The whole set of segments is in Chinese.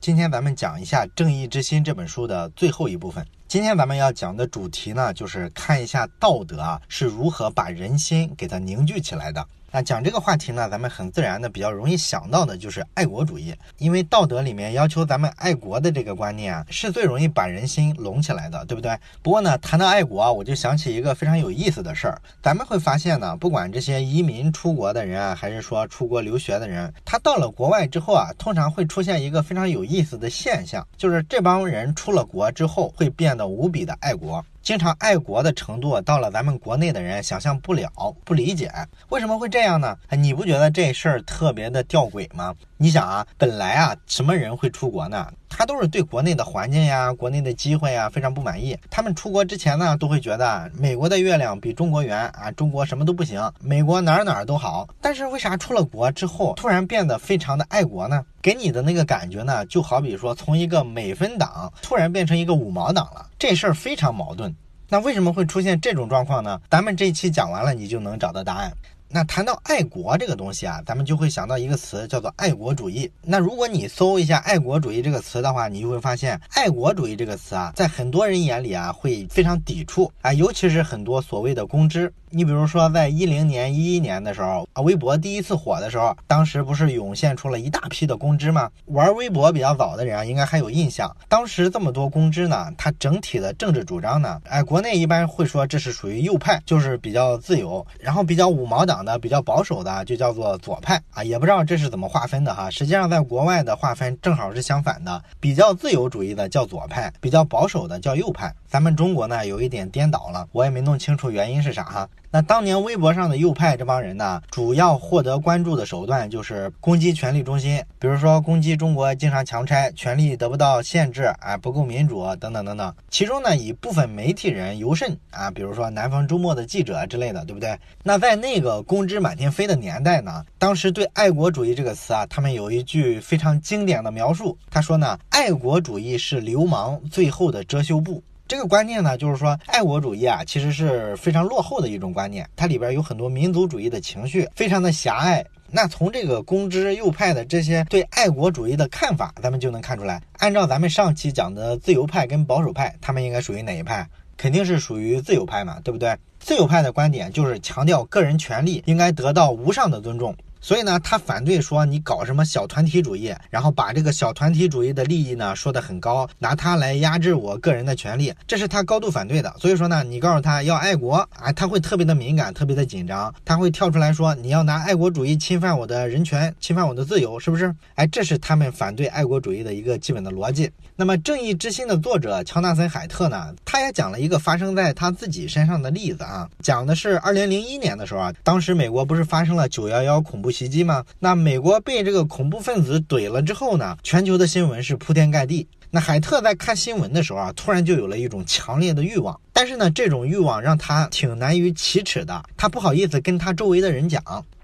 今天咱们讲一下《正义之心》这本书的最后一部分。今天咱们要讲的主题呢，就是看一下道德啊是如何把人心给它凝聚起来的。那讲这个话题呢，咱们很自然的比较容易想到的就是爱国主义，因为道德里面要求咱们爱国的这个观念啊，是最容易把人心拢起来的，对不对？不过呢，谈到爱国，我就想起一个非常有意思的事儿，咱们会发现呢，不管这些移民出国的人啊，还是说出国留学的人，他到了国外之后啊，通常会出现一个非常有意思的现象，就是这帮人出了国之后会变得无比的爱国。经常爱国的程度到了咱们国内的人想象不了、不理解，为什么会这样呢？你不觉得这事儿特别的吊诡吗？你想啊，本来啊，什么人会出国呢？他都是对国内的环境呀、国内的机会呀非常不满意。他们出国之前呢，都会觉得美国的月亮比中国圆啊，中国什么都不行，美国哪儿哪儿都好。但是为啥出了国之后，突然变得非常的爱国呢？给你的那个感觉呢，就好比说从一个美分党突然变成一个五毛党了，这事儿非常矛盾。那为什么会出现这种状况呢？咱们这一期讲完了，你就能找到答案。那谈到爱国这个东西啊，咱们就会想到一个词，叫做爱国主义。那如果你搜一下爱国主义这个词的话，你就会发现，爱国主义这个词啊，在很多人眼里啊，会非常抵触啊，尤其是很多所谓的公知。你比如说，在一零年、一一年的时候啊，微博第一次火的时候，当时不是涌现出了一大批的公知吗？玩微博比较早的人啊，应该还有印象。当时这么多公知呢，他整体的政治主张呢，哎，国内一般会说这是属于右派，就是比较自由，然后比较五毛党的、比较保守的就叫做左派啊，也不知道这是怎么划分的哈。实际上，在国外的划分正好是相反的，比较自由主义的叫左派，比较保守的叫右派。咱们中国呢，有一点颠倒了，我也没弄清楚原因是啥哈。那当年微博上的右派这帮人呢，主要获得关注的手段就是攻击权力中心，比如说攻击中国经常强拆，权力得不到限制，啊不够民主等等等等。其中呢，以部分媒体人尤甚啊，比如说南方周末的记者之类的，对不对？那在那个公知满天飞的年代呢，当时对爱国主义这个词啊，他们有一句非常经典的描述，他说呢，爱国主义是流氓最后的遮羞布。这个观念呢，就是说爱国主义啊，其实是非常落后的一种观念，它里边有很多民族主义的情绪，非常的狭隘。那从这个公知右派的这些对爱国主义的看法，咱们就能看出来，按照咱们上期讲的自由派跟保守派，他们应该属于哪一派？肯定是属于自由派嘛，对不对？自由派的观点就是强调个人权利应该得到无上的尊重。所以呢，他反对说你搞什么小团体主义，然后把这个小团体主义的利益呢说得很高，拿它来压制我个人的权利，这是他高度反对的。所以说呢，你告诉他要爱国啊，他会特别的敏感，特别的紧张，他会跳出来说你要拿爱国主义侵犯我的人权，侵犯我的自由，是不是？哎，这是他们反对爱国主义的一个基本的逻辑。那么《正义之心》的作者乔纳森·海特呢，他也讲了一个发生在他自己身上的例子啊，讲的是二零零一年的时候啊，当时美国不是发生了九幺幺恐怖。袭击吗？那美国被这个恐怖分子怼了之后呢？全球的新闻是铺天盖地。那海特在看新闻的时候啊，突然就有了一种强烈的欲望，但是呢，这种欲望让他挺难于启齿的，他不好意思跟他周围的人讲。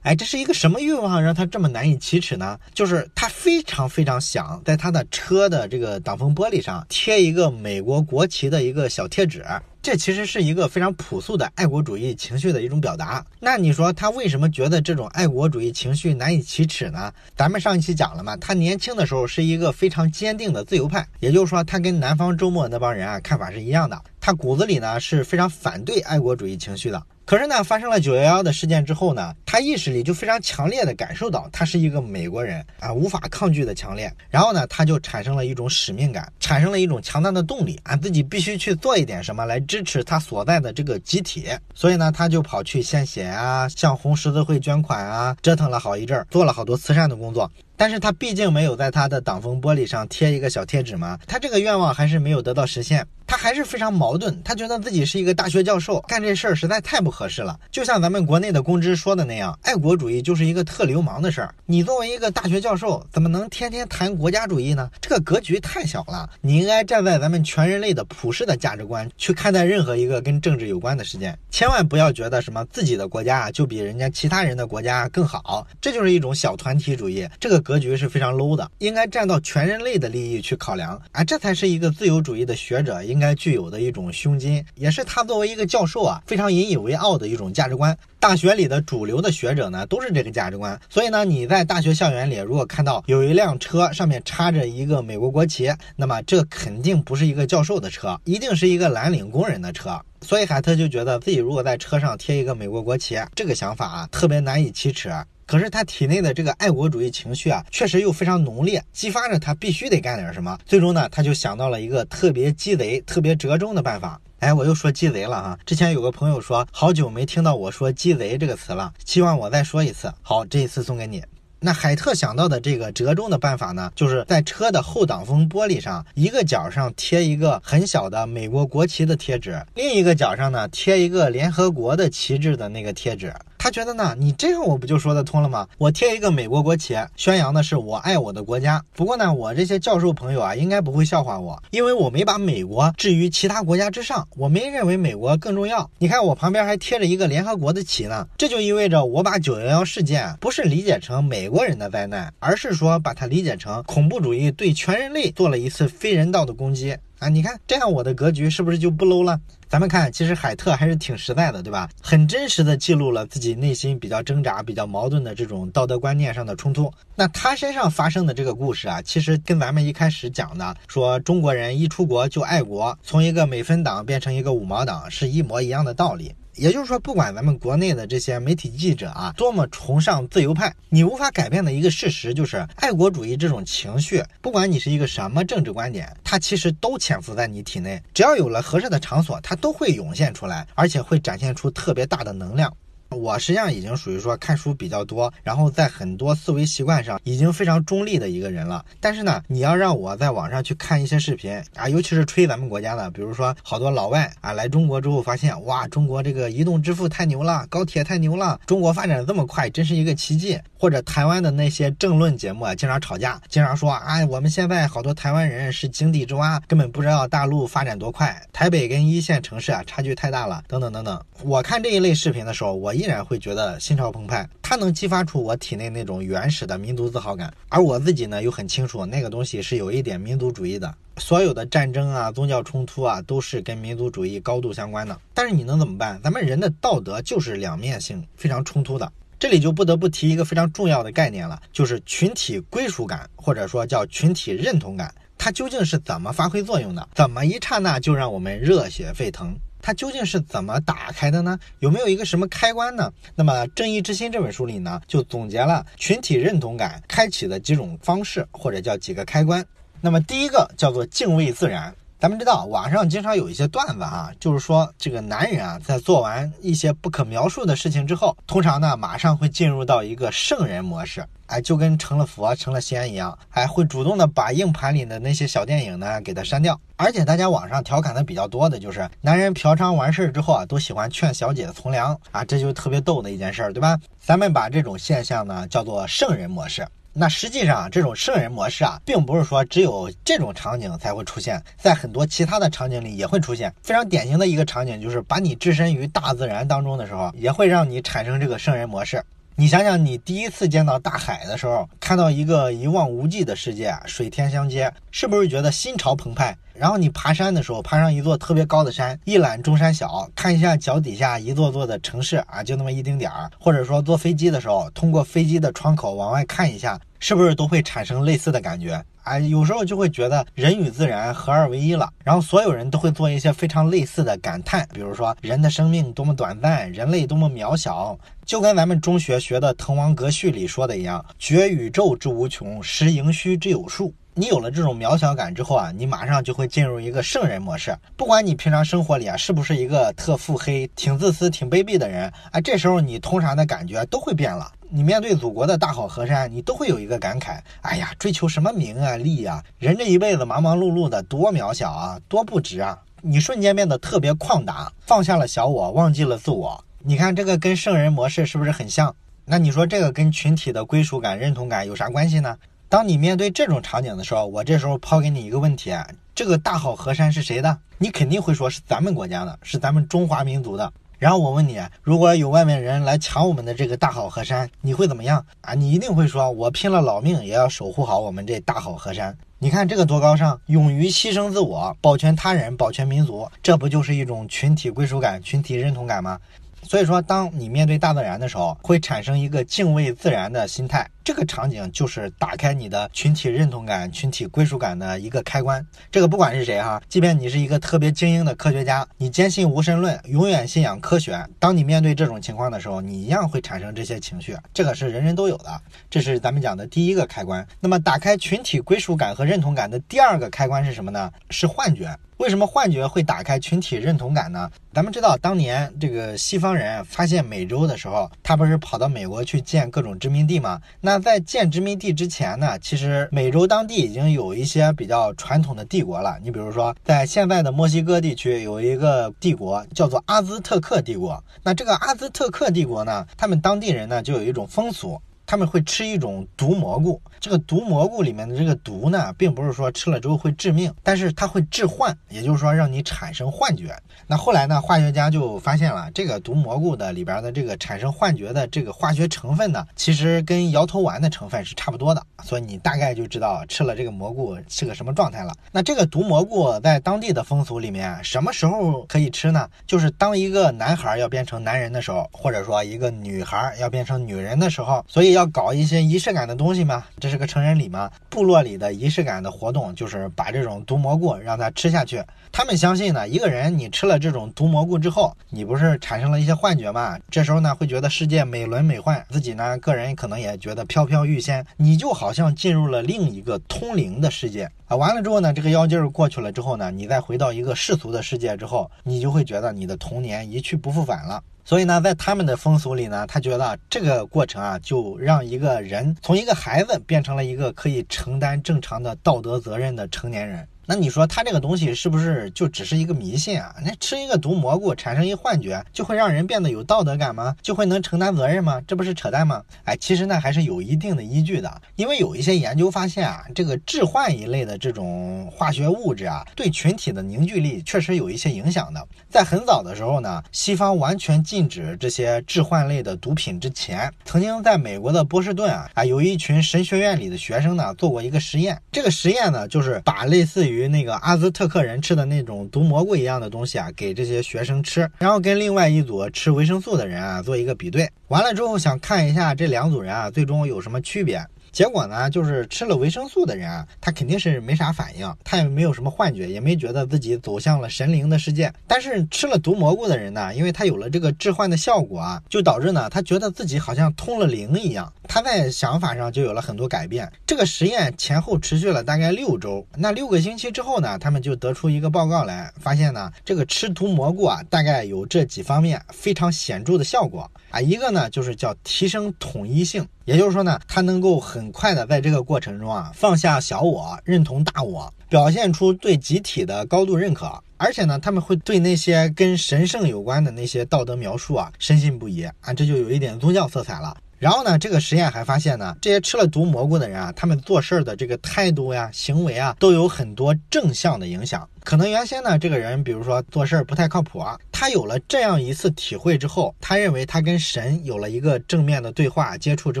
哎，这是一个什么欲望让他这么难以启齿呢？就是他非常非常想在他的车的这个挡风玻璃上贴一个美国国旗的一个小贴纸。这其实是一个非常朴素的爱国主义情绪的一种表达。那你说他为什么觉得这种爱国主义情绪难以启齿呢？咱们上一期讲了嘛，他年轻的时候是一个非常坚定的自由派，也就是说他跟南方周末那帮人啊看法是一样的。他骨子里呢是非常反对爱国主义情绪的。可是呢，发生了九幺幺的事件之后呢，他意识里就非常强烈的感受到他是一个美国人啊，无法抗拒的强烈。然后呢，他就产生了一种使命感，产生了一种强大的动力啊，自己必须去做一点什么来。支持他所在的这个集体，所以呢，他就跑去献血啊，向红十字会捐款啊，折腾了好一阵儿，做了好多慈善的工作。但是他毕竟没有在他的挡风玻璃上贴一个小贴纸嘛，他这个愿望还是没有得到实现。他还是非常矛盾，他觉得自己是一个大学教授，干这事儿实在太不合适了。就像咱们国内的公知说的那样，爱国主义就是一个特流氓的事儿。你作为一个大学教授，怎么能天天谈国家主义呢？这个格局太小了。你应该站在咱们全人类的普世的价值观去看待任何一个跟政治有关的事件，千万不要觉得什么自己的国家啊就比人家其他人的国家更好，这就是一种小团体主义。这个。格局是非常 low 的，应该站到全人类的利益去考量啊，这才是一个自由主义的学者应该具有的一种胸襟，也是他作为一个教授啊非常引以为傲的一种价值观。大学里的主流的学者呢都是这个价值观，所以呢你在大学校园里如果看到有一辆车上面插着一个美国国旗，那么这肯定不是一个教授的车，一定是一个蓝领工人的车。所以海特就觉得自己如果在车上贴一个美国国旗，这个想法啊特别难以启齿。可是他体内的这个爱国主义情绪啊，确实又非常浓烈，激发着他必须得干点什么。最终呢，他就想到了一个特别鸡贼、特别折中的办法。哎，我又说鸡贼了哈。之前有个朋友说，好久没听到我说鸡贼这个词了，希望我再说一次。好，这一次送给你。那海特想到的这个折中的办法呢，就是在车的后挡风玻璃上一个角上贴一个很小的美国国旗的贴纸，另一个角上呢贴一个联合国的旗帜的那个贴纸。他觉得呢，你这样我不就说得通了吗？我贴一个美国国旗，宣扬的是我爱我的国家。不过呢，我这些教授朋友啊，应该不会笑话我，因为我没把美国置于其他国家之上，我没认为美国更重要。你看我旁边还贴着一个联合国的旗呢，这就意味着我把九幺幺事件不是理解成美国人的灾难，而是说把它理解成恐怖主义对全人类做了一次非人道的攻击。啊，你看这样我的格局是不是就不 low 了？咱们看，其实海特还是挺实在的，对吧？很真实的记录了自己内心比较挣扎、比较矛盾的这种道德观念上的冲突。那他身上发生的这个故事啊，其实跟咱们一开始讲的说中国人一出国就爱国，从一个美分党变成一个五毛党是一模一样的道理。也就是说，不管咱们国内的这些媒体记者啊，多么崇尚自由派，你无法改变的一个事实就是，爱国主义这种情绪，不管你是一个什么政治观点，它其实都潜伏在你体内。只要有了合适的场所，它都会涌现出来，而且会展现出特别大的能量。我实际上已经属于说看书比较多，然后在很多思维习惯上已经非常中立的一个人了。但是呢，你要让我在网上去看一些视频啊，尤其是吹咱们国家的，比如说好多老外啊来中国之后发现，哇，中国这个移动支付太牛了，高铁太牛了，中国发展这么快，真是一个奇迹。或者台湾的那些政论节目啊，经常吵架，经常说，哎，我们现在好多台湾人是井底之蛙，根本不知道大陆发展多快，台北跟一线城市啊差距太大了，等等等等。我看这一类视频的时候，我依然会觉得心潮澎湃，它能激发出我体内那种原始的民族自豪感，而我自己呢又很清楚那个东西是有一点民族主义的，所有的战争啊、宗教冲突啊都是跟民族主义高度相关的。但是你能怎么办？咱们人的道德就是两面性，非常冲突的。这里就不得不提一个非常重要的概念了，就是群体归属感，或者说叫群体认同感，它究竟是怎么发挥作用的？怎么一刹那就让我们热血沸腾？它究竟是怎么打开的呢？有没有一个什么开关呢？那么《正义之心》这本书里呢，就总结了群体认同感开启的几种方式，或者叫几个开关。那么第一个叫做敬畏自然。咱们知道网上经常有一些段子啊，就是说这个男人啊，在做完一些不可描述的事情之后，通常呢马上会进入到一个圣人模式，哎，就跟成了佛、成了仙一样，还会主动的把硬盘里的那些小电影呢给它删掉。而且大家网上调侃的比较多的就是，男人嫖娼完事儿之后啊，都喜欢劝小姐从良啊，这就特别逗的一件事儿，对吧？咱们把这种现象呢叫做圣人模式。那实际上，这种圣人模式啊，并不是说只有这种场景才会出现，在很多其他的场景里也会出现。非常典型的一个场景就是，把你置身于大自然当中的时候，也会让你产生这个圣人模式。你想想，你第一次见到大海的时候，看到一个一望无际的世界，水天相接，是不是觉得心潮澎湃？然后你爬山的时候，爬上一座特别高的山，一览众山小，看一下脚底下一座座的城市啊，就那么一丁点儿。或者说坐飞机的时候，通过飞机的窗口往外看一下，是不是都会产生类似的感觉？啊，有时候就会觉得人与自然合二为一了。然后所有人都会做一些非常类似的感叹，比如说人的生命多么短暂，人类多么渺小，就跟咱们中学学的《滕王阁序》里说的一样：“觉宇宙之无穷，识盈虚之有数。”你有了这种渺小感之后啊，你马上就会进入一个圣人模式。不管你平常生活里啊是不是一个特腹黑、挺自私、挺卑鄙的人，哎，这时候你通常的感觉都会变了。你面对祖国的大好河山，你都会有一个感慨：哎呀，追求什么名啊利啊？人这一辈子忙忙碌碌的，多渺小啊，多不值啊！你瞬间变得特别旷达，放下了小我，忘记了自我。你看这个跟圣人模式是不是很像？那你说这个跟群体的归属感、认同感有啥关系呢？当你面对这种场景的时候，我这时候抛给你一个问题啊：这个大好河山是谁的？你肯定会说是咱们国家的，是咱们中华民族的。然后我问你，如果有外面人来抢我们的这个大好河山，你会怎么样啊？你一定会说，我拼了老命也要守护好我们这大好河山。你看这个多高尚，勇于牺牲自我，保全他人，保全民族，这不就是一种群体归属感、群体认同感吗？所以说，当你面对大自然的时候，会产生一个敬畏自然的心态。这个场景就是打开你的群体认同感、群体归属感的一个开关。这个不管是谁哈，即便你是一个特别精英的科学家，你坚信无神论，永远信仰科学，当你面对这种情况的时候，你一样会产生这些情绪。这个是人人都有的，这是咱们讲的第一个开关。那么，打开群体归属感和认同感的第二个开关是什么呢？是幻觉。为什么幻觉会打开群体认同感呢？咱们知道，当年这个西方人发现美洲的时候，他不是跑到美国去建各种殖民地吗？那那在建殖民地之前呢，其实美洲当地已经有一些比较传统的帝国了。你比如说，在现在的墨西哥地区有一个帝国叫做阿兹特克帝国。那这个阿兹特克帝国呢，他们当地人呢就有一种风俗。他们会吃一种毒蘑菇，这个毒蘑菇里面的这个毒呢，并不是说吃了之后会致命，但是它会致幻，也就是说让你产生幻觉。那后来呢，化学家就发现了这个毒蘑菇的里边的这个产生幻觉的这个化学成分呢，其实跟摇头丸的成分是差不多的，所以你大概就知道吃了这个蘑菇是个什么状态了。那这个毒蘑菇在当地的风俗里面，什么时候可以吃呢？就是当一个男孩要变成男人的时候，或者说一个女孩要变成女人的时候，所以要。要搞一些仪式感的东西吗？这是个成人礼吗？部落里的仪式感的活动就是把这种毒蘑菇让它吃下去。他们相信呢，一个人你吃了这种毒蘑菇之后，你不是产生了一些幻觉吗？这时候呢，会觉得世界美轮美奂，自己呢个人可能也觉得飘飘欲仙，你就好像进入了另一个通灵的世界啊。完了之后呢，这个妖精儿过去了之后呢，你再回到一个世俗的世界之后，你就会觉得你的童年一去不复返了。所以呢，在他们的风俗里呢，他觉得这个过程啊，就让一个人从一个孩子变成了一个可以承担正常的道德责任的成年人。那你说他这个东西是不是就只是一个迷信啊？那吃一个毒蘑菇产生一幻觉，就会让人变得有道德感吗？就会能承担责任吗？这不是扯淡吗？哎，其实呢还是有一定的依据的，因为有一些研究发现啊，这个致幻一类的这种化学物质啊，对群体的凝聚力确实有一些影响的。在很早的时候呢，西方完全禁止这些致幻类的毒品之前，曾经在美国的波士顿啊啊，有一群神学院里的学生呢做过一个实验，这个实验呢就是把类似于那个阿兹特克人吃的那种毒蘑菇一样的东西啊，给这些学生吃，然后跟另外一组吃维生素的人啊做一个比对，完了之后想看一下这两组人啊最终有什么区别。结果呢，就是吃了维生素的人啊，他肯定是没啥反应，他也没有什么幻觉，也没觉得自己走向了神灵的世界。但是吃了毒蘑菇的人呢，因为他有了这个致幻的效果啊，就导致呢，他觉得自己好像通了灵一样，他在想法上就有了很多改变。这个实验前后持续了大概六周，那六个星期之后呢，他们就得出一个报告来，发现呢，这个吃毒蘑菇啊，大概有这几方面非常显著的效果啊，一个呢就是叫提升统一性。也就是说呢，他能够很快的在这个过程中啊放下小我，认同大我，表现出对集体的高度认可，而且呢，他们会对那些跟神圣有关的那些道德描述啊深信不疑啊，这就有一点宗教色彩了。然后呢，这个实验还发现呢，这些吃了毒蘑菇的人啊，他们做事儿的这个态度呀、行为啊，都有很多正向的影响。可能原先呢，这个人比如说做事儿不太靠谱啊，他有了这样一次体会之后，他认为他跟神有了一个正面的对话接触之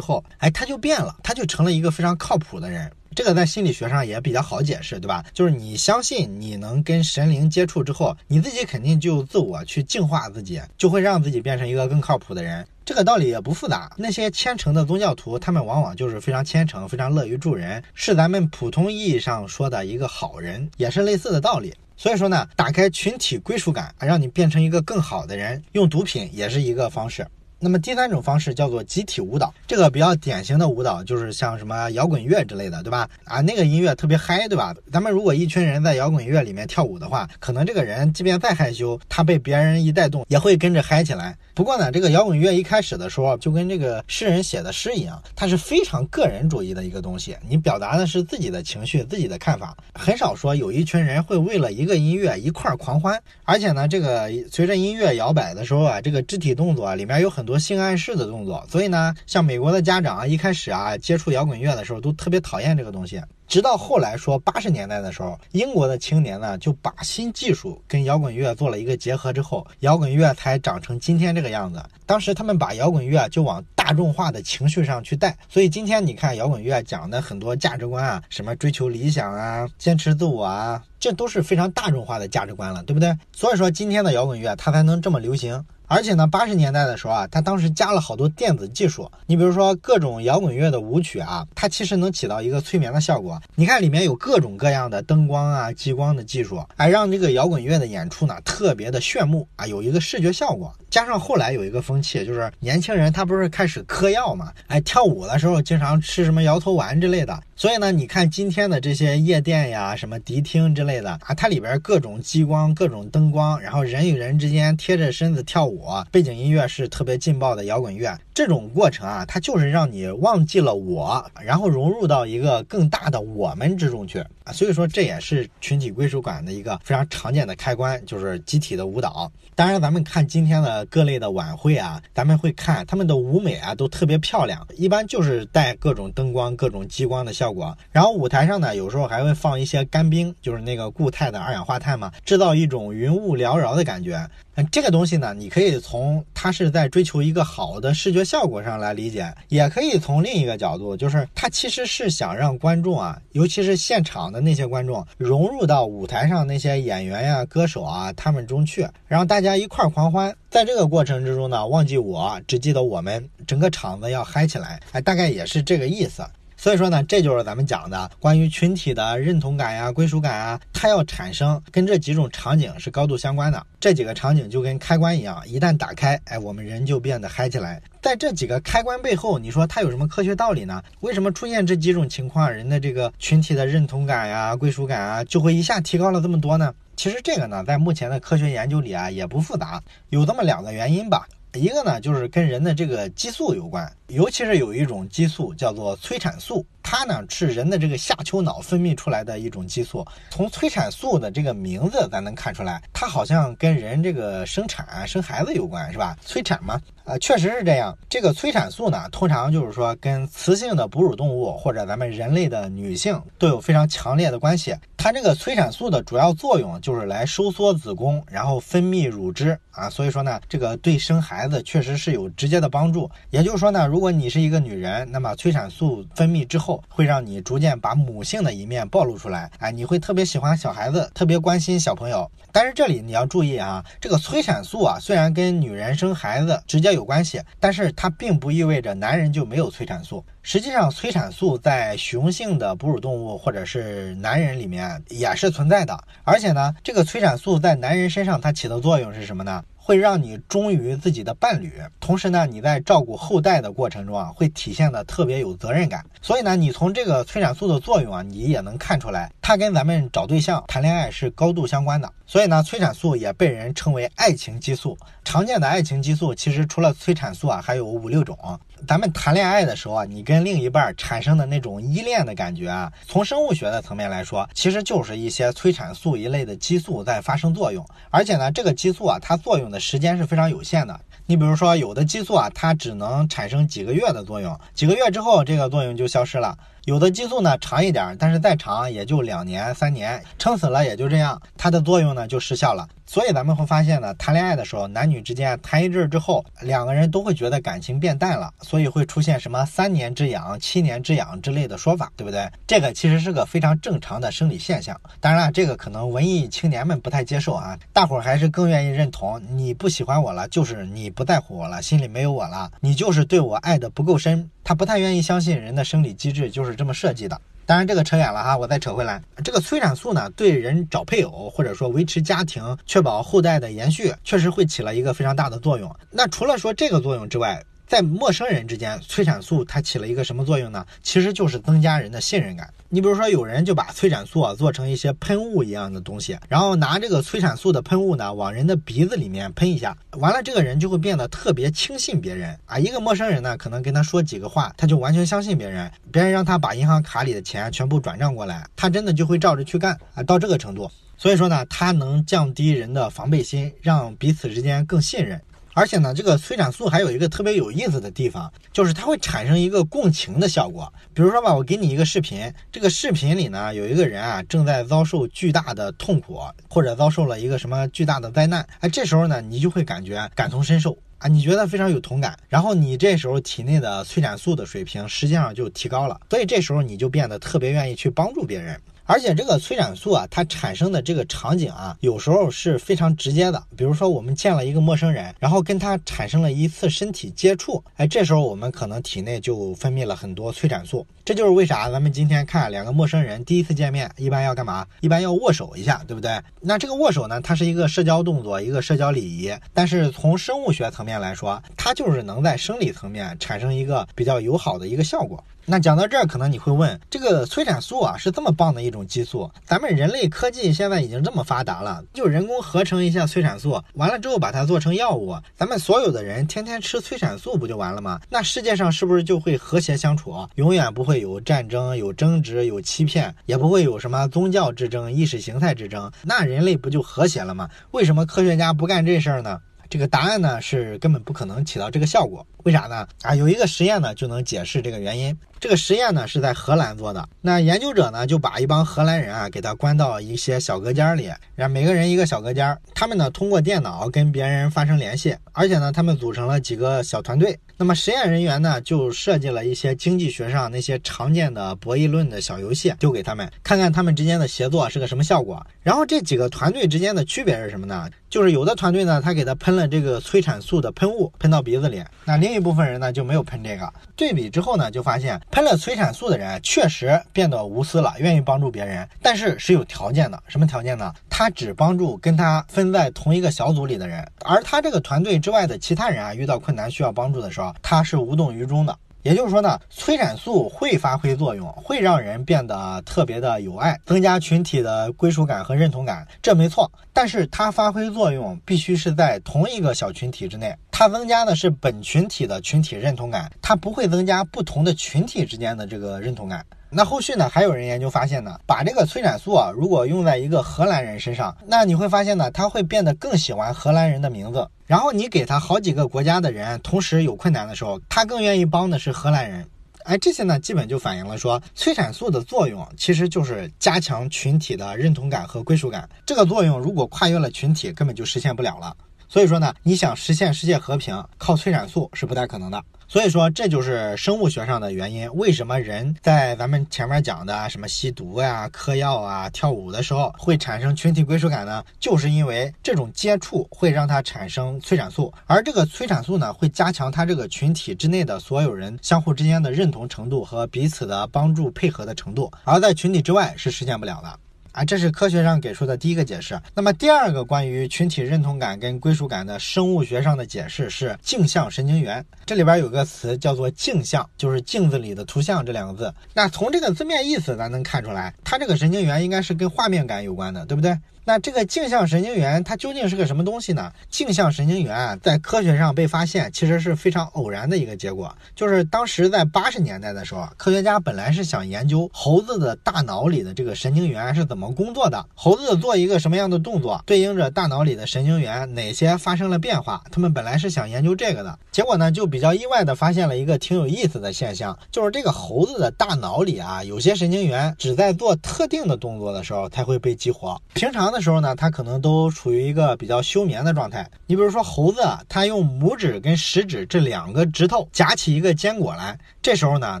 后，哎，他就变了，他就成了一个非常靠谱的人。这个在心理学上也比较好解释，对吧？就是你相信你能跟神灵接触之后，你自己肯定就自我去净化自己，就会让自己变成一个更靠谱的人。这个道理也不复杂。那些虔诚的宗教徒，他们往往就是非常虔诚、非常乐于助人，是咱们普通意义上说的一个好人，也是类似的道理。所以说呢，打开群体归属感，让你变成一个更好的人，用毒品也是一个方式。那么第三种方式叫做集体舞蹈，这个比较典型的舞蹈就是像什么摇滚乐之类的，对吧？啊，那个音乐特别嗨，对吧？咱们如果一群人在摇滚乐里面跳舞的话，可能这个人即便再害羞，他被别人一带动，也会跟着嗨起来。不过呢，这个摇滚乐一开始的时候就跟这个诗人写的诗一样，它是非常个人主义的一个东西，你表达的是自己的情绪、自己的看法，很少说有一群人会为了一个音乐一块狂欢。而且呢，这个随着音乐摇摆的时候啊，这个肢体动作啊里面有很多。多性暗示的动作，所以呢，像美国的家长啊一开始啊接触摇滚乐的时候都特别讨厌这个东西。直到后来说八十年代的时候，英国的青年呢就把新技术跟摇滚乐做了一个结合之后，摇滚乐才长成今天这个样子。当时他们把摇滚乐就往大众化的情绪上去带，所以今天你看摇滚乐讲的很多价值观啊，什么追求理想啊，坚持自我啊，这都是非常大众化的价值观了，对不对？所以说今天的摇滚乐它才能这么流行。而且呢，八十年代的时候啊，它当时加了好多电子技术。你比如说各种摇滚乐的舞曲啊，它其实能起到一个催眠的效果。你看里面有各种各样的灯光啊、激光的技术，哎，让这个摇滚乐的演出呢特别的炫目啊，有一个视觉效果。加上后来有一个风气，就是年轻人他不是开始嗑药嘛，哎，跳舞的时候经常吃什么摇头丸之类的。所以呢，你看今天的这些夜店呀，什么迪厅之类的啊，它里边各种激光、各种灯光，然后人与人之间贴着身子跳舞，背景音乐是特别劲爆的摇滚乐。这种过程啊，它就是让你忘记了我，然后融入到一个更大的我们之中去。所以说，这也是群体归属感的一个非常常见的开关，就是集体的舞蹈。当然，咱们看今天的各类的晚会啊，咱们会看他们的舞美啊，都特别漂亮，一般就是带各种灯光、各种激光的效果。然后舞台上呢，有时候还会放一些干冰，就是那个固态的二氧化碳嘛，制造一种云雾缭绕的感觉。嗯这个东西呢，你可以从它是在追求一个好的视觉效果上来理解，也可以从另一个角度，就是它其实是想让观众啊，尤其是现场的那些观众，融入到舞台上那些演员呀、歌手啊他们中去，然后大家一块狂欢。在这个过程之中呢，忘记我，只记得我们，整个场子要嗨起来，哎，大概也是这个意思。所以说呢，这就是咱们讲的关于群体的认同感呀、归属感啊，它要产生，跟这几种场景是高度相关的。这几个场景就跟开关一样，一旦打开，哎，我们人就变得嗨起来。在这几个开关背后，你说它有什么科学道理呢？为什么出现这几种情况，人的这个群体的认同感呀、归属感啊，就会一下提高了这么多呢？其实这个呢，在目前的科学研究里啊，也不复杂，有这么两个原因吧。一个呢，就是跟人的这个激素有关，尤其是有一种激素叫做催产素。它呢是人的这个下丘脑分泌出来的一种激素。从催产素的这个名字，咱能看出来，它好像跟人这个生产、生孩子有关，是吧？催产嘛，啊，确实是这样。这个催产素呢，通常就是说跟雌性的哺乳动物或者咱们人类的女性都有非常强烈的关系。它这个催产素的主要作用就是来收缩子宫，然后分泌乳汁啊。所以说呢，这个对生孩子确实是有直接的帮助。也就是说呢，如如果你是一个女人，那么催产素分泌之后，会让你逐渐把母性的一面暴露出来，哎，你会特别喜欢小孩子，特别关心小朋友。但是这里你要注意啊，这个催产素啊，虽然跟女人生孩子直接有关系，但是它并不意味着男人就没有催产素。实际上，催产素在雄性的哺乳动物或者是男人里面也是存在的。而且呢，这个催产素在男人身上它起的作用是什么呢？会让你忠于自己的伴侣，同时呢，你在照顾后代的过程中啊，会体现的特别有责任感。所以呢，你从这个催产素的作用啊，你也能看出来，它跟咱们找对象、谈恋爱是高度相关的。所以呢，催产素也被人称为爱情激素。常见的爱情激素其实除了催产素啊，还有五六种。咱们谈恋爱的时候啊，你跟另一半产生的那种依恋的感觉啊，从生物学的层面来说，其实就是一些催产素一类的激素在发生作用。而且呢，这个激素啊，它作用的时间是非常有限的。你比如说，有的激素啊，它只能产生几个月的作用，几个月之后这个作用就消失了。有的激素呢长一点，但是再长也就两年三年，撑死了也就这样，它的作用呢就失效了。所以咱们会发现呢，谈恋爱的时候，男女之间谈一阵之后，两个人都会觉得感情变淡了，所以会出现什么三年之痒、七年之痒之类的说法，对不对？这个其实是个非常正常的生理现象。当然了，这个可能文艺青年们不太接受啊，大伙儿还是更愿意认同，你不喜欢我了，就是你不在乎我了，心里没有我了，你就是对我爱的不够深。他不太愿意相信人的生理机制就是这么设计的。当然，这个扯远了哈，我再扯回来。这个催产素呢，对人找配偶或者说维持家庭、确保后代的延续，确实会起了一个非常大的作用。那除了说这个作用之外，在陌生人之间，催产素它起了一个什么作用呢？其实就是增加人的信任感。你比如说，有人就把催产素啊做成一些喷雾一样的东西，然后拿这个催产素的喷雾呢往人的鼻子里面喷一下，完了这个人就会变得特别轻信别人啊。一个陌生人呢，可能跟他说几个话，他就完全相信别人。别人让他把银行卡里的钱全部转账过来，他真的就会照着去干啊，到这个程度。所以说呢，它能降低人的防备心，让彼此之间更信任。而且呢，这个催产素还有一个特别有意思的地方，就是它会产生一个共情的效果。比如说吧，我给你一个视频，这个视频里呢，有一个人啊正在遭受巨大的痛苦，或者遭受了一个什么巨大的灾难，哎，这时候呢，你就会感觉感同身受啊，你觉得非常有同感，然后你这时候体内的催产素的水平实际上就提高了，所以这时候你就变得特别愿意去帮助别人。而且这个催产素啊，它产生的这个场景啊，有时候是非常直接的。比如说，我们见了一个陌生人，然后跟他产生了一次身体接触，哎，这时候我们可能体内就分泌了很多催产素。这就是为啥咱们今天看两个陌生人第一次见面，一般要干嘛？一般要握手一下，对不对？那这个握手呢，它是一个社交动作，一个社交礼仪。但是从生物学层面来说，它就是能在生理层面产生一个比较友好的一个效果。那讲到这儿，可能你会问，这个催产素啊是这么棒的一种激素，咱们人类科技现在已经这么发达了，就人工合成一下催产素，完了之后把它做成药物，咱们所有的人天天吃催产素不就完了吗？那世界上是不是就会和谐相处，永远不会有战争、有争执、有欺骗，也不会有什么宗教之争、意识形态之争？那人类不就和谐了吗？为什么科学家不干这事儿呢？这个答案呢是根本不可能起到这个效果，为啥呢？啊，有一个实验呢就能解释这个原因。这个实验呢是在荷兰做的，那研究者呢就把一帮荷兰人啊给他关到一些小隔间里，让每个人一个小隔间，他们呢通过电脑跟别人发生联系，而且呢他们组成了几个小团队。那么实验人员呢就设计了一些经济学上那些常见的博弈论的小游戏，丢给他们看看他们之间的协作是个什么效果。然后这几个团队之间的区别是什么呢？就是有的团队呢他给他喷了这个催产素的喷雾，喷到鼻子里，那另一部分人呢就没有喷这个。对比之后呢就发现。喷了催产素的人确实变得无私了，愿意帮助别人，但是是有条件的。什么条件呢？他只帮助跟他分在同一个小组里的人，而他这个团队之外的其他人啊，遇到困难需要帮助的时候，他是无动于衷的。也就是说呢，催产素会发挥作用，会让人变得特别的有爱，增加群体的归属感和认同感，这没错。但是它发挥作用必须是在同一个小群体之内，它增加的是本群体的群体认同感，它不会增加不同的群体之间的这个认同感。那后续呢？还有人研究发现呢，把这个催产素啊，如果用在一个荷兰人身上，那你会发现呢，他会变得更喜欢荷兰人的名字。然后你给他好几个国家的人同时有困难的时候，他更愿意帮的是荷兰人。哎，这些呢，基本就反映了说，催产素的作用其实就是加强群体的认同感和归属感。这个作用如果跨越了群体，根本就实现不了了。所以说呢，你想实现世界和平，靠催产素是不太可能的。所以说，这就是生物学上的原因。为什么人在咱们前面讲的什么吸毒呀、嗑药啊、跳舞的时候会产生群体归属感呢？就是因为这种接触会让它产生催产素，而这个催产素呢，会加强它这个群体之内的所有人相互之间的认同程度和彼此的帮助配合的程度，而在群体之外是实现不了的。啊，这是科学上给出的第一个解释。那么第二个关于群体认同感跟归属感的生物学上的解释是镜像神经元。这里边有个词叫做镜像，就是镜子里的图像这两个字。那从这个字面意思咱能看出来，它这个神经元应该是跟画面感有关的，对不对？那这个镜像神经元它究竟是个什么东西呢？镜像神经元啊，在科学上被发现其实是非常偶然的一个结果。就是当时在八十年代的时候，科学家本来是想研究猴子的大脑里的这个神经元是怎么工作的，猴子做一个什么样的动作，对应着大脑里的神经元哪些发生了变化。他们本来是想研究这个的，结果呢，就比较意外的发现了一个挺有意思的现象，就是这个猴子的大脑里啊，有些神经元只在做特定的动作的时候才会被激活，平常的。时候呢，它可能都处于一个比较休眠的状态。你比如说猴子，它用拇指跟食指这两个指头夹起一个坚果来，这时候呢，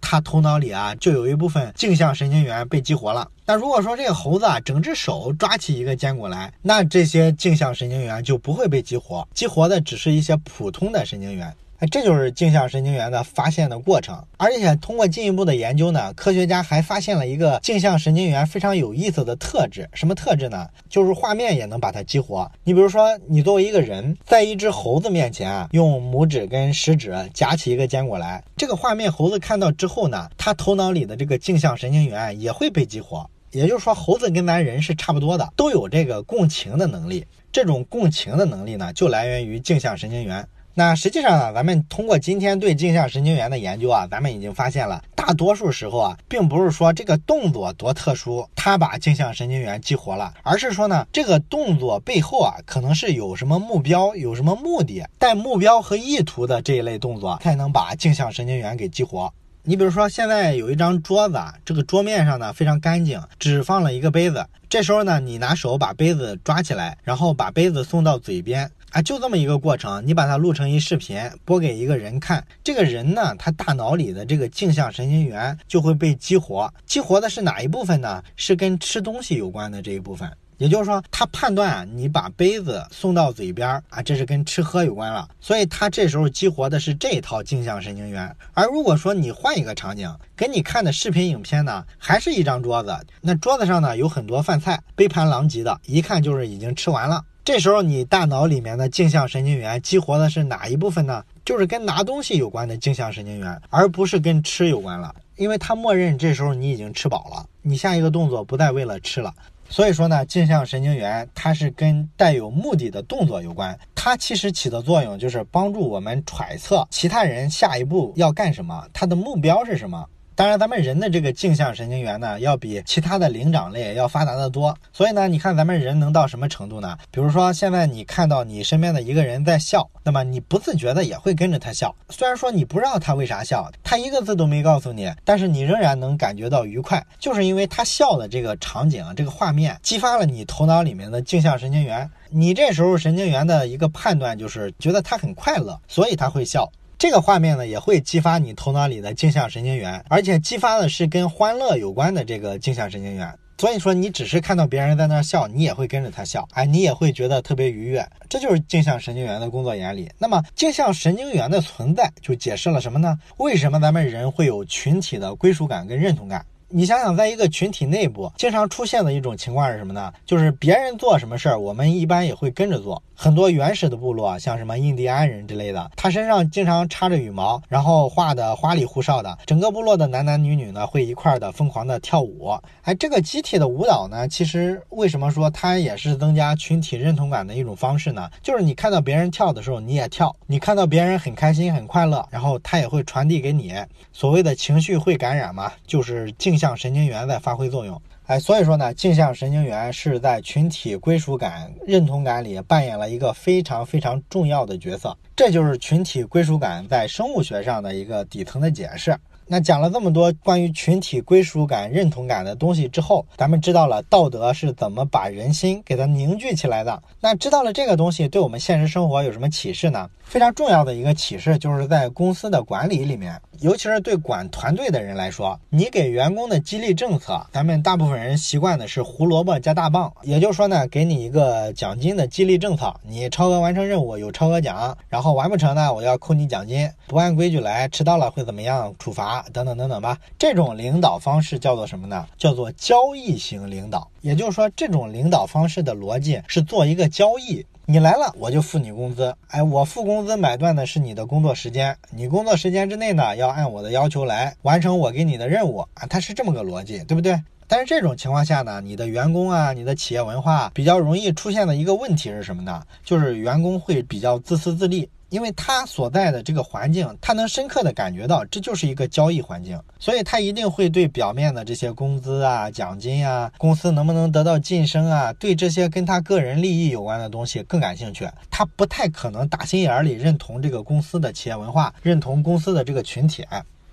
它头脑里啊就有一部分镜像神经元被激活了。那如果说这个猴子啊整只手抓起一个坚果来，那这些镜像神经元就不会被激活，激活的只是一些普通的神经元。这就是镜像神经元的发现的过程，而且通过进一步的研究呢，科学家还发现了一个镜像神经元非常有意思的特质。什么特质呢？就是画面也能把它激活。你比如说，你作为一个人，在一只猴子面前啊，用拇指跟食指夹起一个坚果来，这个画面猴子看到之后呢，它头脑里的这个镜像神经元也会被激活。也就是说，猴子跟咱人是差不多的，都有这个共情的能力。这种共情的能力呢，就来源于镜像神经元。那实际上呢，咱们通过今天对镜像神经元的研究啊，咱们已经发现了，大多数时候啊，并不是说这个动作多特殊，它把镜像神经元激活了，而是说呢，这个动作背后啊，可能是有什么目标，有什么目的，带目标和意图的这一类动作，才能把镜像神经元给激活。你比如说，现在有一张桌子啊，这个桌面上呢非常干净，只放了一个杯子。这时候呢，你拿手把杯子抓起来，然后把杯子送到嘴边，啊，就这么一个过程。你把它录成一视频，播给一个人看，这个人呢，他大脑里的这个镜像神经元就会被激活。激活的是哪一部分呢？是跟吃东西有关的这一部分。也就是说，他判断你把杯子送到嘴边啊，这是跟吃喝有关了，所以他这时候激活的是这套镜像神经元。而如果说你换一个场景，给你看的视频影片呢，还是一张桌子，那桌子上呢有很多饭菜，杯盘狼藉的，一看就是已经吃完了。这时候你大脑里面的镜像神经元激活的是哪一部分呢？就是跟拿东西有关的镜像神经元，而不是跟吃有关了，因为它默认这时候你已经吃饱了，你下一个动作不再为了吃了。所以说呢，镜像神经元它是跟带有目的的动作有关，它其实起的作用就是帮助我们揣测其他人下一步要干什么，他的目标是什么。当然，咱们人的这个镜像神经元呢，要比其他的灵长类要发达的多。所以呢，你看咱们人能到什么程度呢？比如说，现在你看到你身边的一个人在笑，那么你不自觉的也会跟着他笑。虽然说你不知道他为啥笑，他一个字都没告诉你，但是你仍然能感觉到愉快，就是因为他笑的这个场景、这个画面激发了你头脑里面的镜像神经元。你这时候神经元的一个判断就是觉得他很快乐，所以他会笑。这个画面呢，也会激发你头脑里的镜像神经元，而且激发的是跟欢乐有关的这个镜像神经元。所以说，你只是看到别人在那笑，你也会跟着他笑，哎，你也会觉得特别愉悦。这就是镜像神经元的工作原理。那么，镜像神经元的存在就解释了什么呢？为什么咱们人会有群体的归属感跟认同感？你想想，在一个群体内部，经常出现的一种情况是什么呢？就是别人做什么事儿，我们一般也会跟着做。很多原始的部落，像什么印第安人之类的，他身上经常插着羽毛，然后画的花里胡哨的。整个部落的男男女女呢，会一块儿的疯狂的跳舞。哎，这个集体的舞蹈呢，其实为什么说它也是增加群体认同感的一种方式呢？就是你看到别人跳的时候，你也跳；你看到别人很开心、很快乐，然后他也会传递给你。所谓的情绪会感染嘛，就是镜。像神经元在发挥作用，哎，所以说呢，镜像神经元是在群体归属感、认同感里扮演了一个非常非常重要的角色。这就是群体归属感在生物学上的一个底层的解释。那讲了这么多关于群体归属感、认同感的东西之后，咱们知道了道德是怎么把人心给它凝聚起来的。那知道了这个东西，对我们现实生活有什么启示呢？非常重要的一个启示，就是在公司的管理里面，尤其是对管团队的人来说，你给员工的激励政策，咱们大部分人习惯的是胡萝卜加大棒，也就是说呢，给你一个奖金的激励政策，你超额完成任务有超额奖，然后完不成呢，我要扣你奖金，不按规矩来，迟到了会怎么样处罚等等等等吧。这种领导方式叫做什么呢？叫做交易型领导，也就是说，这种领导方式的逻辑是做一个交易。你来了，我就付你工资。哎，我付工资买断的是你的工作时间。你工作时间之内呢，要按我的要求来完成我给你的任务啊，它是这么个逻辑，对不对？但是这种情况下呢，你的员工啊，你的企业文化比较容易出现的一个问题是什么呢？就是员工会比较自私自利。因为他所在的这个环境，他能深刻的感觉到这就是一个交易环境，所以他一定会对表面的这些工资啊、奖金啊、公司能不能得到晋升啊，对这些跟他个人利益有关的东西更感兴趣。他不太可能打心眼里认同这个公司的企业文化，认同公司的这个群体。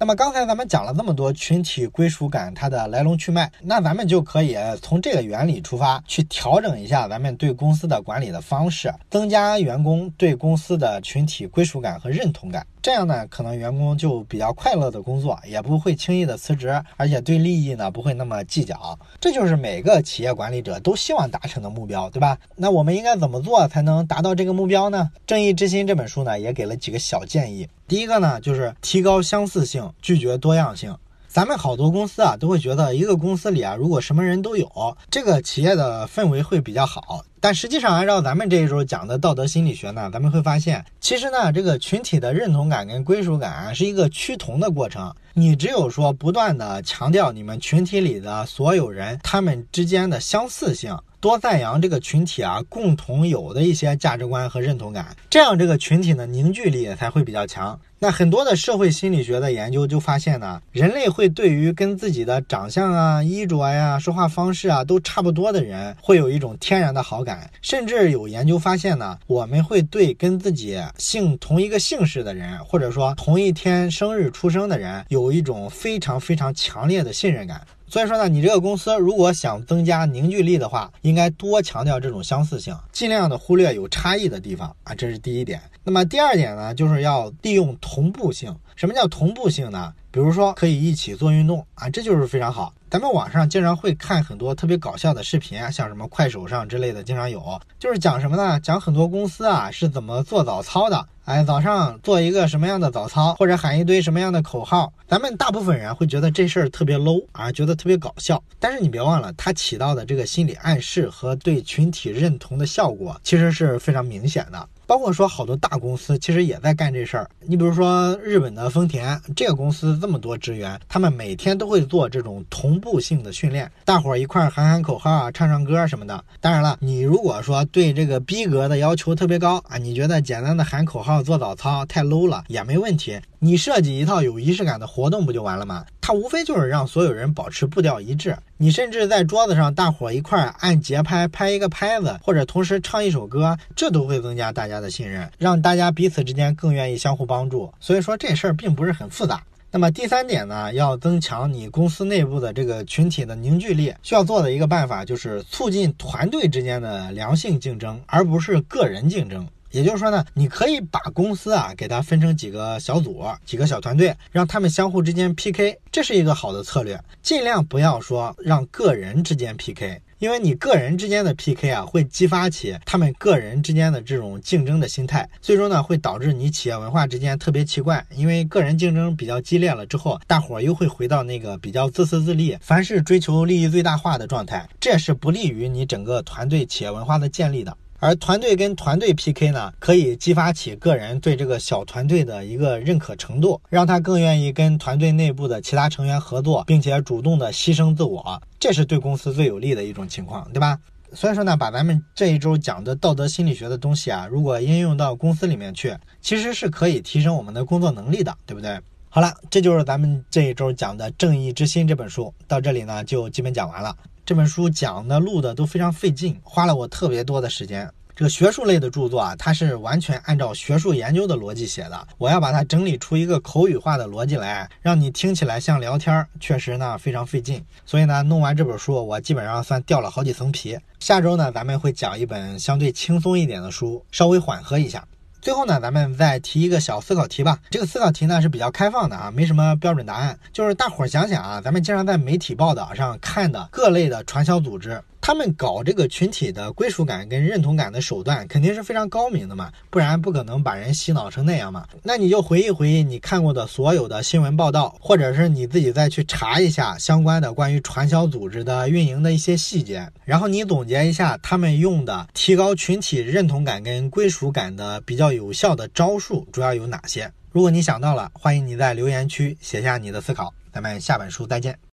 那么刚才咱们讲了这么多群体归属感它的来龙去脉，那咱们就可以从这个原理出发，去调整一下咱们对公司的管理的方式，增加员工对公司的群体归属感和认同感。这样呢，可能员工就比较快乐的工作，也不会轻易的辞职，而且对利益呢不会那么计较。这就是每个企业管理者都希望达成的目标，对吧？那我们应该怎么做才能达到这个目标呢？《正义之心》这本书呢也给了几个小建议。第一个呢，就是提高相似性，拒绝多样性。咱们好多公司啊，都会觉得一个公司里啊，如果什么人都有，这个企业的氛围会比较好。但实际上，按照咱们这一周讲的道德心理学呢，咱们会发现，其实呢，这个群体的认同感跟归属感，是一个趋同的过程。你只有说不断的强调你们群体里的所有人他们之间的相似性。多赞扬这个群体啊，共同有的一些价值观和认同感，这样这个群体的凝聚力才会比较强。那很多的社会心理学的研究就发现呢，人类会对于跟自己的长相啊、衣着呀、说话方式啊都差不多的人，会有一种天然的好感。甚至有研究发现呢，我们会对跟自己姓同一个姓氏的人，或者说同一天生日出生的人，有一种非常非常强烈的信任感。所以说呢，你这个公司如果想增加凝聚力的话，应该多强调这种相似性，尽量的忽略有差异的地方啊，这是第一点。那么第二点呢，就是要利用同步性。什么叫同步性呢？比如说可以一起做运动啊，这就是非常好。咱们网上经常会看很多特别搞笑的视频啊，像什么快手上之类的，经常有，就是讲什么呢？讲很多公司啊是怎么做早操的。哎，早上做一个什么样的早操，或者喊一堆什么样的口号，咱们大部分人会觉得这事儿特别 low 啊，觉得特别搞笑。但是你别忘了，它起到的这个心理暗示和对群体认同的效果，其实是非常明显的。包括说好多大公司其实也在干这事儿。你比如说日本的丰田这个公司这么多职员，他们每天都会做这种同步性的训练，大伙儿一块儿喊喊口号啊，唱唱歌什么的。当然了，你如果说对这个逼格的要求特别高啊，你觉得简单的喊口号做早操太 low 了也没问题，你设计一套有仪式感的活动不就完了吗？它无非就是让所有人保持步调一致。你甚至在桌子上大伙一块按节拍拍一个拍子，或者同时唱一首歌，这都会增加大家的信任，让大家彼此之间更愿意相互帮助。所以说这事儿并不是很复杂。那么第三点呢，要增强你公司内部的这个群体的凝聚力，需要做的一个办法就是促进团队之间的良性竞争，而不是个人竞争。也就是说呢，你可以把公司啊给它分成几个小组、几个小团队，让他们相互之间 PK，这是一个好的策略。尽量不要说让个人之间 PK，因为你个人之间的 PK 啊，会激发起他们个人之间的这种竞争的心态，最终呢会导致你企业文化之间特别奇怪。因为个人竞争比较激烈了之后，大伙儿又会回到那个比较自私自利、凡事追求利益最大化的状态，这是不利于你整个团队企业文化的建立的。而团队跟团队 PK 呢，可以激发起个人对这个小团队的一个认可程度，让他更愿意跟团队内部的其他成员合作，并且主动的牺牲自我，这是对公司最有利的一种情况，对吧？所以说呢，把咱们这一周讲的道德心理学的东西啊，如果应用到公司里面去，其实是可以提升我们的工作能力的，对不对？好了，这就是咱们这一周讲的《正义之心》这本书，到这里呢就基本讲完了。这本书讲的录的都非常费劲，花了我特别多的时间。这个学术类的著作啊，它是完全按照学术研究的逻辑写的，我要把它整理出一个口语化的逻辑来，让你听起来像聊天，确实呢非常费劲。所以呢，弄完这本书，我基本上算掉了好几层皮。下周呢，咱们会讲一本相对轻松一点的书，稍微缓和一下。最后呢，咱们再提一个小思考题吧。这个思考题呢是比较开放的啊，没什么标准答案。就是大伙儿想想啊，咱们经常在媒体报道上看的各类的传销组织。他们搞这个群体的归属感跟认同感的手段肯定是非常高明的嘛，不然不可能把人洗脑成那样嘛。那你就回忆回忆你看过的所有的新闻报道，或者是你自己再去查一下相关的关于传销组织的运营的一些细节，然后你总结一下他们用的提高群体认同感跟归属感的比较有效的招数主要有哪些？如果你想到了，欢迎你在留言区写下你的思考。咱们下本书再见。